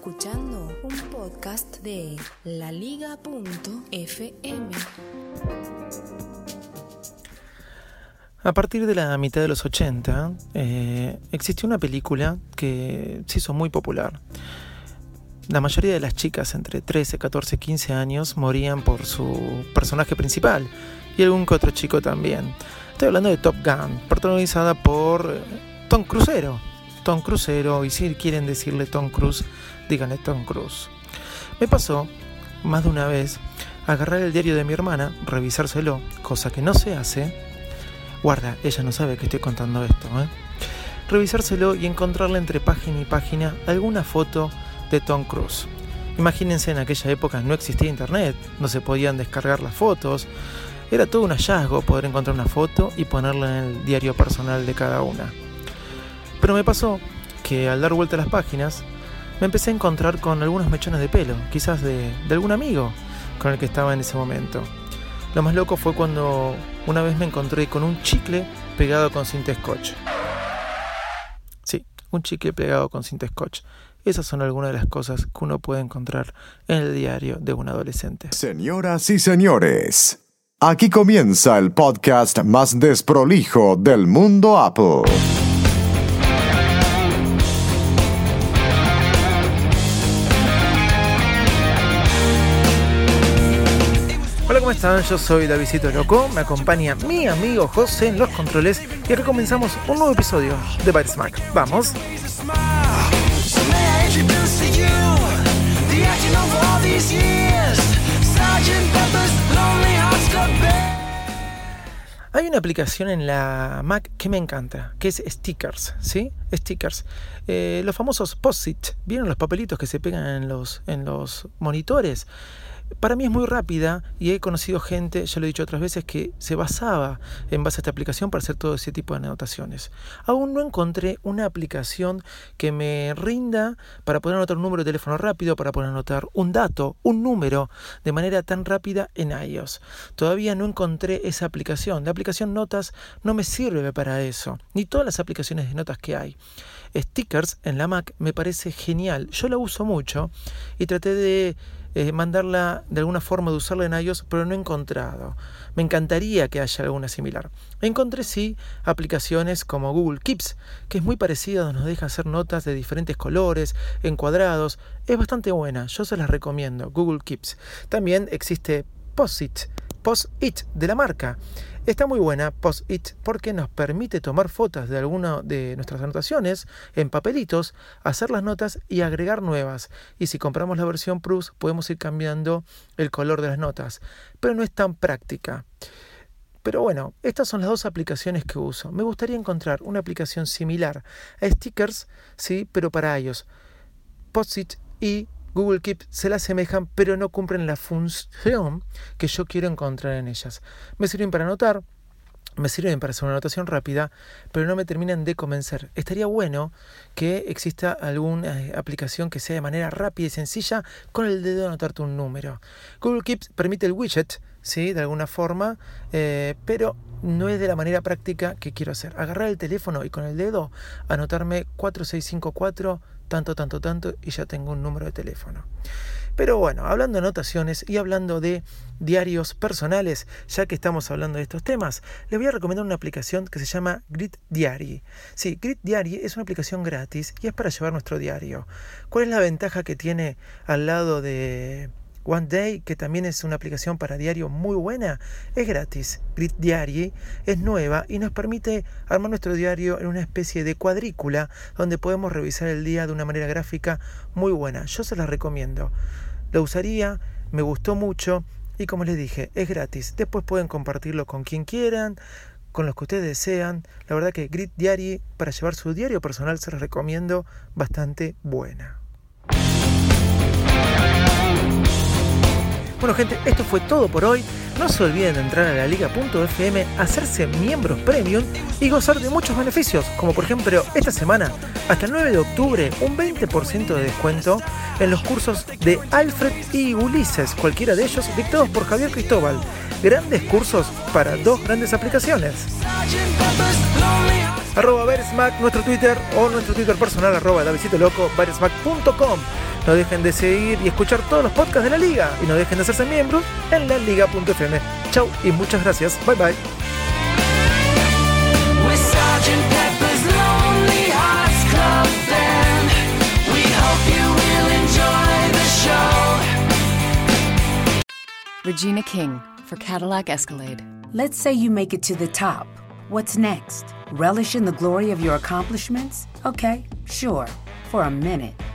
Escuchando un podcast de laliga.fm. A partir de la mitad de los 80, eh, existió una película que se hizo muy popular. La mayoría de las chicas entre 13, 14, 15 años morían por su personaje principal y algún que otro chico también. Estoy hablando de Top Gun, protagonizada por Tom Cruisero. Tom Cruisero, y si quieren decirle Tom Cruise, díganle Tom Cruise. Me pasó más de una vez agarrar el diario de mi hermana, revisárselo, cosa que no se hace, Guarda, ella no sabe que estoy contando esto, ¿eh? Revisárselo y encontrarle entre página y página alguna foto de Tom Cruise. Imagínense en aquella época no existía internet, no se podían descargar las fotos. Era todo un hallazgo poder encontrar una foto y ponerla en el diario personal de cada una. Pero me pasó que al dar vuelta a las páginas me empecé a encontrar con algunos mechones de pelo, quizás de, de algún amigo con el que estaba en ese momento. Lo más loco fue cuando una vez me encontré con un chicle pegado con cinta scotch. Sí, un chicle pegado con cinta scotch. Esas son algunas de las cosas que uno puede encontrar en el diario de un adolescente. Señoras y señores, aquí comienza el podcast más desprolijo del mundo Apple. ¿Cómo están? Yo soy Davidito Loco, me acompaña mi amigo José en los controles y acá comenzamos un nuevo episodio de Bite Smack. ¡Vamos! Hay una aplicación en la Mac que me encanta, que es Stickers, ¿sí? Stickers. Eh, los famosos post-it, ¿vieron los papelitos que se pegan en los, en los monitores? para mí es muy rápida y he conocido gente, ya lo he dicho otras veces, que se basaba en base a esta aplicación para hacer todo ese tipo de anotaciones. Aún no encontré una aplicación que me rinda para poder anotar un número de teléfono rápido, para poder anotar un dato, un número, de manera tan rápida en iOS. Todavía no encontré esa aplicación. La aplicación Notas no me sirve para eso, ni todas las aplicaciones de notas que hay. Stickers en la Mac me parece genial. Yo la uso mucho y traté de eh, mandarla de alguna forma de usarla en iOS, pero no he encontrado. Me encantaría que haya alguna similar. Encontré sí aplicaciones como Google Keeps, que es muy parecida, nos deja hacer notas de diferentes colores, encuadrados. Es bastante buena, yo se las recomiendo, Google Keeps. También existe Post-it, Post-it de la marca. Está muy buena Post-it porque nos permite tomar fotos de alguna de nuestras anotaciones en papelitos, hacer las notas y agregar nuevas. Y si compramos la versión Plus podemos ir cambiando el color de las notas, pero no es tan práctica. Pero bueno, estas son las dos aplicaciones que uso. Me gustaría encontrar una aplicación similar a Stickers, sí, pero para iOS. Post-it y Google Keep se la asemejan, pero no cumplen la función que yo quiero encontrar en ellas. Me sirven para anotar, me sirven para hacer una anotación rápida, pero no me terminan de convencer. Estaría bueno que exista alguna eh, aplicación que sea de manera rápida y sencilla con el dedo anotarte un número. Google Keep permite el widget, ¿sí? de alguna forma, eh, pero no es de la manera práctica que quiero hacer. Agarrar el teléfono y con el dedo anotarme 4654 tanto, tanto, tanto, y ya tengo un número de teléfono. Pero bueno, hablando de anotaciones y hablando de diarios personales, ya que estamos hablando de estos temas, les voy a recomendar una aplicación que se llama Grid Diary. Sí, Grid Diary es una aplicación gratis y es para llevar nuestro diario. ¿Cuál es la ventaja que tiene al lado de One Day, que también es una aplicación para diario muy buena, es gratis. Grid Diary es nueva y nos permite armar nuestro diario en una especie de cuadrícula donde podemos revisar el día de una manera gráfica muy buena. Yo se la recomiendo. La usaría, me gustó mucho y como les dije, es gratis. Después pueden compartirlo con quien quieran, con los que ustedes desean. La verdad que Grit Diary para llevar su diario personal se los recomiendo bastante buena. Bueno gente, esto fue todo por hoy. No se olviden de entrar a la liga.fm, hacerse miembros premium y gozar de muchos beneficios, como por ejemplo esta semana, hasta el 9 de octubre, un 20% de descuento en los cursos de Alfred y Ulises, cualquiera de ellos dictados por Javier Cristóbal. Grandes cursos para dos grandes aplicaciones. Arroba nuestro Twitter o nuestro Twitter personal, arroba. No dejen de seguir y escuchar todos los podcasts de la liga y no dejen de hacerse miembros en la liga.fm. Chau y muchas gracias. Bye bye. Regina King for Cadillac Escalade. Let's say you make it to the top. What's next? Relish in the glory of your accomplishments? Okay, sure, for a minute.